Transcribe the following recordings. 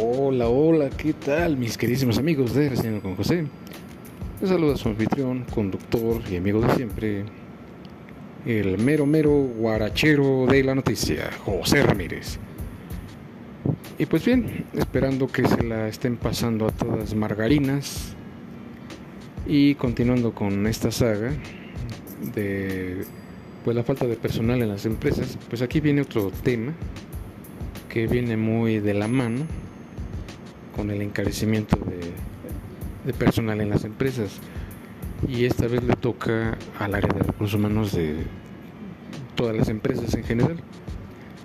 Hola, hola, ¿qué tal mis queridísimos amigos de Recién con José? Les saluda su anfitrión, conductor y amigo de siempre, el mero mero guarachero de la noticia, José Ramírez. Y pues bien, esperando que se la estén pasando a todas margarinas y continuando con esta saga de pues la falta de personal en las empresas, pues aquí viene otro tema que viene muy de la mano con el encarecimiento de, personal en las empresas y esta vez le toca al área de recursos humanos de todas las empresas en general.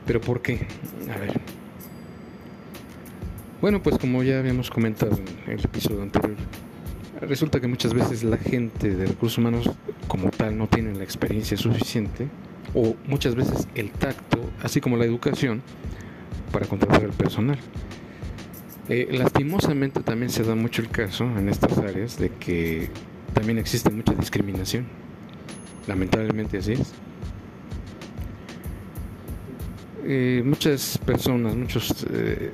¿Pero por qué? A ver. Bueno, pues como ya habíamos comentado en el episodio anterior, resulta que muchas veces la gente de recursos humanos como tal no tiene la experiencia suficiente o muchas veces el tacto, así como la educación, para contratar al personal. Eh, lastimosamente también se da mucho el caso en estas áreas de que también existe mucha discriminación. Lamentablemente así es. Eh, muchas personas, muchos, eh,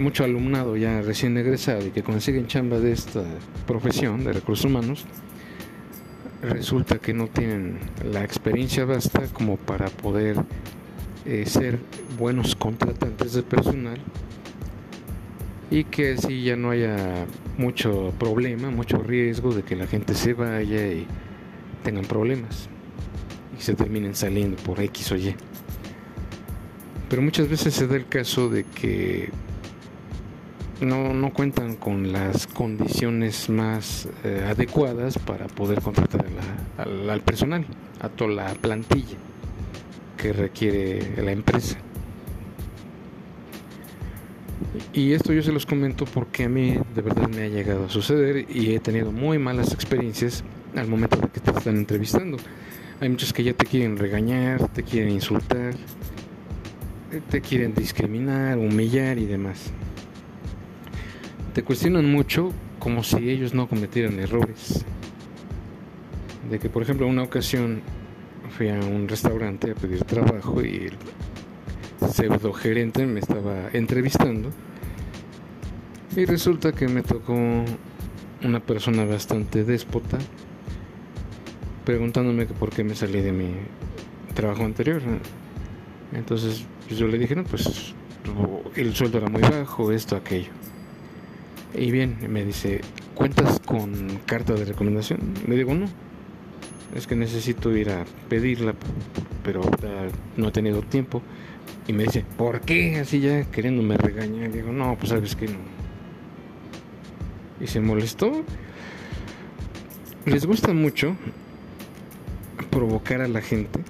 mucho alumnado ya recién egresado y que consiguen chamba de esta profesión de recursos humanos, resulta que no tienen la experiencia basta como para poder ser buenos contratantes de personal y que si ya no haya mucho problema, mucho riesgo de que la gente se vaya y tengan problemas y se terminen saliendo por X o Y. Pero muchas veces se da el caso de que no, cuentan con las condiciones más eh, adecuadas para poder contratar al personal, a toda la plantilla que requiere la empresa. Y esto yo se los comento porque a mí de verdad me ha llegado a suceder y he tenido muy malas experiencias al momento de que te están entrevistando. Hay muchos que ya te quieren regañar, te quieren insultar, te quieren discriminar, humillar y demás. Te cuestionan mucho como si ellos no cometieran errores. De que, por ejemplo, una ocasión fui a un restaurante a pedir trabajo y pseudo gerente me estaba entrevistando y resulta que me tocó una persona bastante déspota preguntándome por qué me salí de mi trabajo anterior. Entonces pues, yo le dije, no, pues el sueldo era muy bajo, esto, aquello. Y bien, me dice, ¿cuentas con carta de recomendación? Le digo, no, es que necesito ir a pedirla, pero no he tenido tiempo. Y me dice, ¿por qué? Así ya queriéndome regañar. Digo, no, pues sabes que no. Y se molestó. Les gusta mucho provocar a la gente.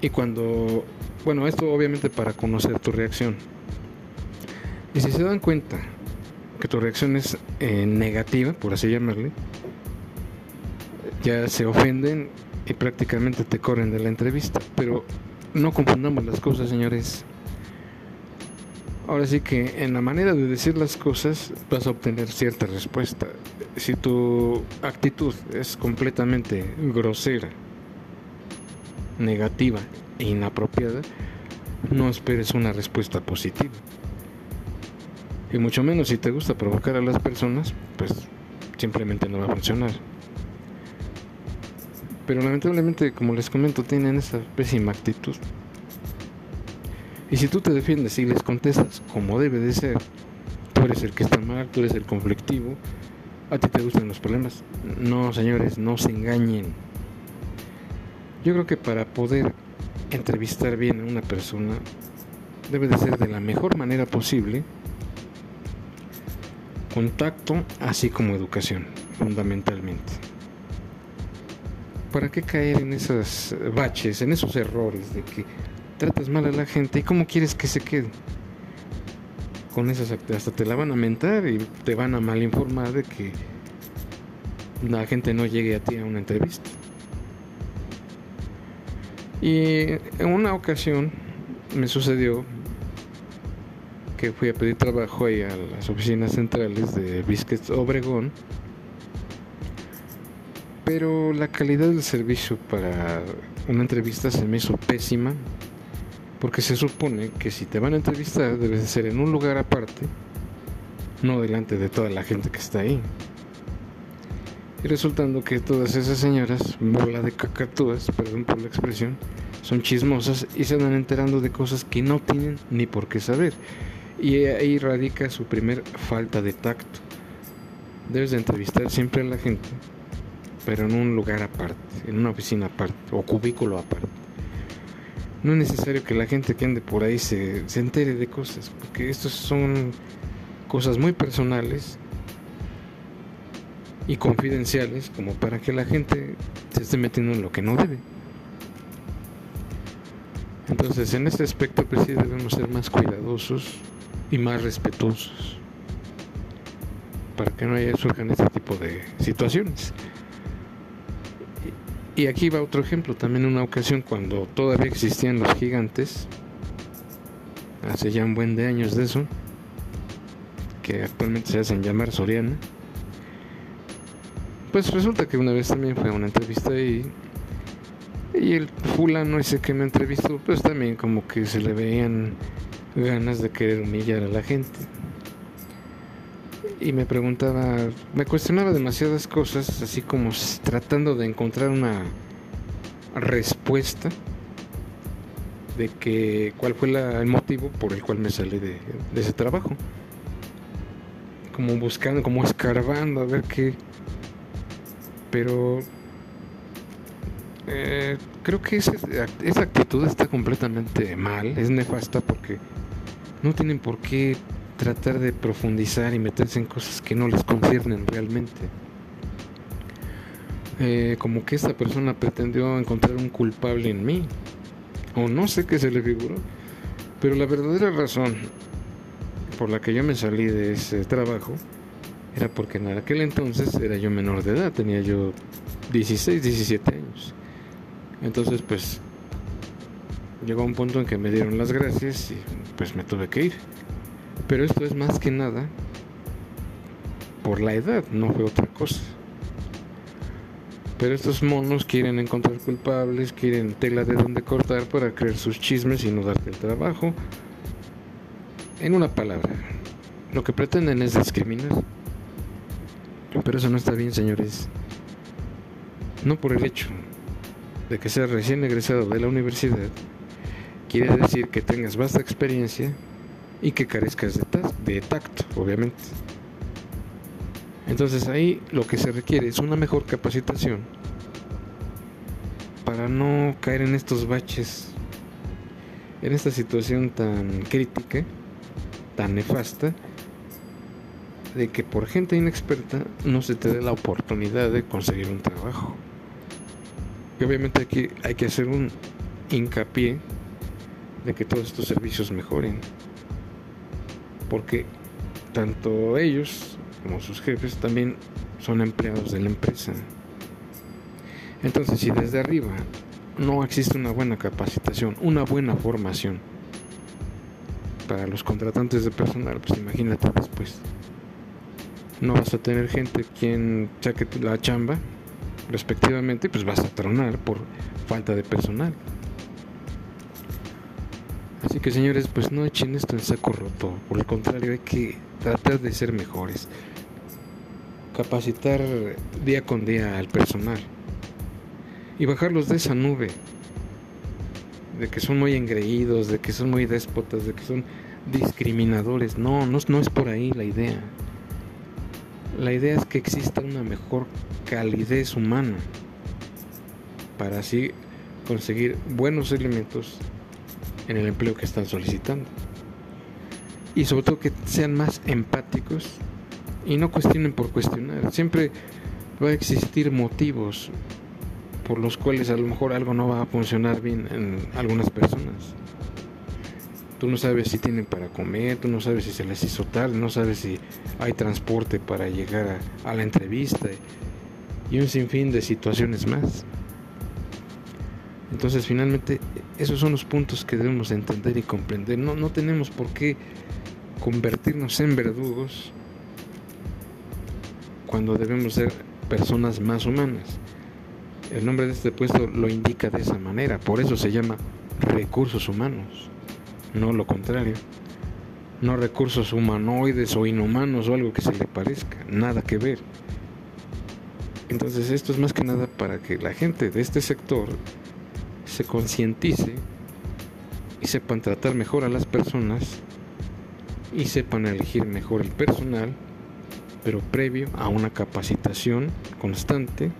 Y cuando, bueno, esto obviamente para conocer tu reacción. Y si se dan cuenta que tu reacción es eh, negativa, por así llamarle, ya se ofenden y prácticamente te corren de la entrevista. Pero no confundamos las cosas, señores. Ahora sí que en la manera de decir las cosas vas a obtener cierta respuesta. Si tu actitud es completamente grosera, negativa e inapropiada, no esperes una respuesta positiva. Y mucho menos si te gusta provocar a las personas, pues simplemente no va a funcionar. Pero lamentablemente, como les comento, tienen esa pésima actitud. Y si tú te defiendes y les contestas como debe de ser, tú eres el que está mal, tú eres el conflictivo, a ti te gustan los problemas. No, señores, no se engañen. Yo creo que para poder entrevistar bien a una persona, debe de ser de la mejor manera posible, contacto, así como educación, fundamentalmente. ¿para qué caer en esos baches, en esos errores de que tratas mal a la gente y cómo quieres que se quede? Con esas hasta te la van a mentar y te van a mal informar de que la gente no llegue a ti a una entrevista. Y en una ocasión me sucedió que fui a pedir trabajo ahí a las oficinas centrales de Biscuits Obregón pero la calidad del servicio para una entrevista se me hizo pésima Porque se supone que si te van a entrevistar debes de ser en un lugar aparte, no delante de toda la gente que está ahí. Y resultando que todas esas señoras, bola de cacatúas, perdón por la expresión, son chismosas y se andan enterando de cosas que no tienen ni por qué saber. Y ahí radica su primer falta de tacto. Debes de entrevistar siempre a la gente, pero en un lugar aparte, en una oficina aparte o cubículo aparte. No es necesario que la gente que ande por ahí se, se entere de cosas, porque estos son cosas muy personales y confidenciales como para que la gente se esté metiendo en lo que no debe. Entonces, en este aspecto, pues sí debemos ser más cuidadosos y más respetuosos para que no haya surjan este tipo de situaciones. Y aquí va otro ejemplo, también una ocasión cuando todavía existían los gigantes, hace ya un buen de años de eso, que actualmente se hacen llamar Soriana, pues resulta que una vez también fue a una entrevista y, y el fulano ese que me entrevistó, pues también como que se le veían ganas de querer humillar a la gente. Y me preguntaba, me cuestionaba demasiadas cosas, así como tratando de encontrar una respuesta de que cuál fue el motivo por el cual me salí de, ese trabajo. Como buscando, como escarbando a ver qué, pero eh, creo que esa actitud está completamente mal, es nefasta porque no tienen por qué tratar de profundizar y meterse en cosas que no les conciernen realmente. Eh, como que esta persona pretendió encontrar un culpable en mí, o no sé qué se le figuró, pero la verdadera razón por la que yo me salí de ese trabajo era porque en aquel entonces era yo menor de edad, tenía yo 16, 17 años. Entonces pues llegó un punto en que me dieron las gracias y pues me tuve que ir. Pero esto es más que nada por la edad, no fue otra cosa. Pero estos monos quieren encontrar culpables, quieren tela de donde cortar para creer sus chismes y no darte el trabajo. En una palabra, lo que pretenden es discriminar. Pero eso no está bien, señores. No por el hecho de que seas recién egresado de la universidad, quiere decir que tengas vasta experiencia y que carezcas de, de tacto, obviamente. Entonces ahí lo que se requiere es una mejor capacitación para no caer en estos baches, en esta situación tan crítica, tan nefasta, de que por gente inexperta no se te dé la oportunidad de conseguir un trabajo. Y obviamente aquí hay que hacer un hincapié de que todos estos servicios mejoren. Porque tanto ellos como sus jefes también son empleados de la empresa. Entonces, si desde arriba no existe una buena capacitación, una buena formación para los contratantes de personal, pues imagínate después no vas a tener gente quien saque la chamba, respectivamente, pues vas a tronar por falta de personal. Así que señores, pues no echen esto en saco roto, por el contrario hay que tratar de ser mejores, capacitar día con día al personal y bajarlos de esa nube de que son muy engreídos, de que son muy déspotas, de que son discriminadores. No, no, es por ahí la idea. La idea es que exista una mejor calidez humana para así conseguir buenos elementos en el empleo que están solicitando. Y sobre todo que sean más empáticos y no cuestionen por cuestionar. Siempre va a existir motivos por los cuales a lo mejor algo no va a funcionar bien en algunas personas. Tú no sabes si tienen para comer, tú no sabes si se les hizo tarde, no sabes si hay transporte para llegar a, la entrevista y un sinfín de situaciones más. Entonces finalmente esos son los puntos que debemos entender y comprender. No, no tenemos por qué convertirnos en verdugos cuando debemos ser personas más humanas. El nombre de este puesto lo indica de esa manera, por eso se llama recursos humanos, no lo contrario. No recursos humanoides o inhumanos o algo que se le parezca, nada que ver. Entonces esto es más que nada para que la gente de este sector se concientice y sepan tratar mejor a las personas y sepan elegir mejor el personal, pero previo a una capacitación constante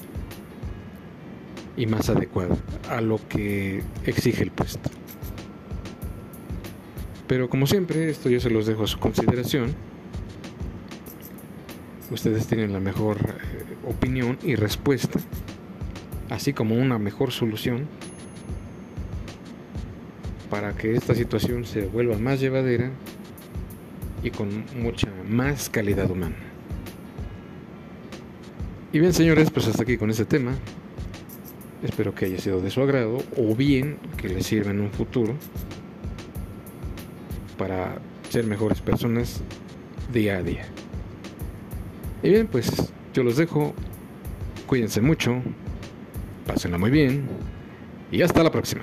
y más adecuada a lo que exige el puesto. Pero como siempre, esto yo se los dejo a su consideración. Ustedes tienen la mejor eh, opinión y respuesta, así como una mejor solución para que esta situación se vuelva más llevadera y con mucha más calidad humana. Y bien, señores, pues hasta aquí con este tema. Espero que haya sido de su agrado o bien que les sirva en un futuro para ser mejores personas día a día. Y bien, pues yo los dejo. Cuídense mucho. Pásenla muy bien. Y hasta la próxima.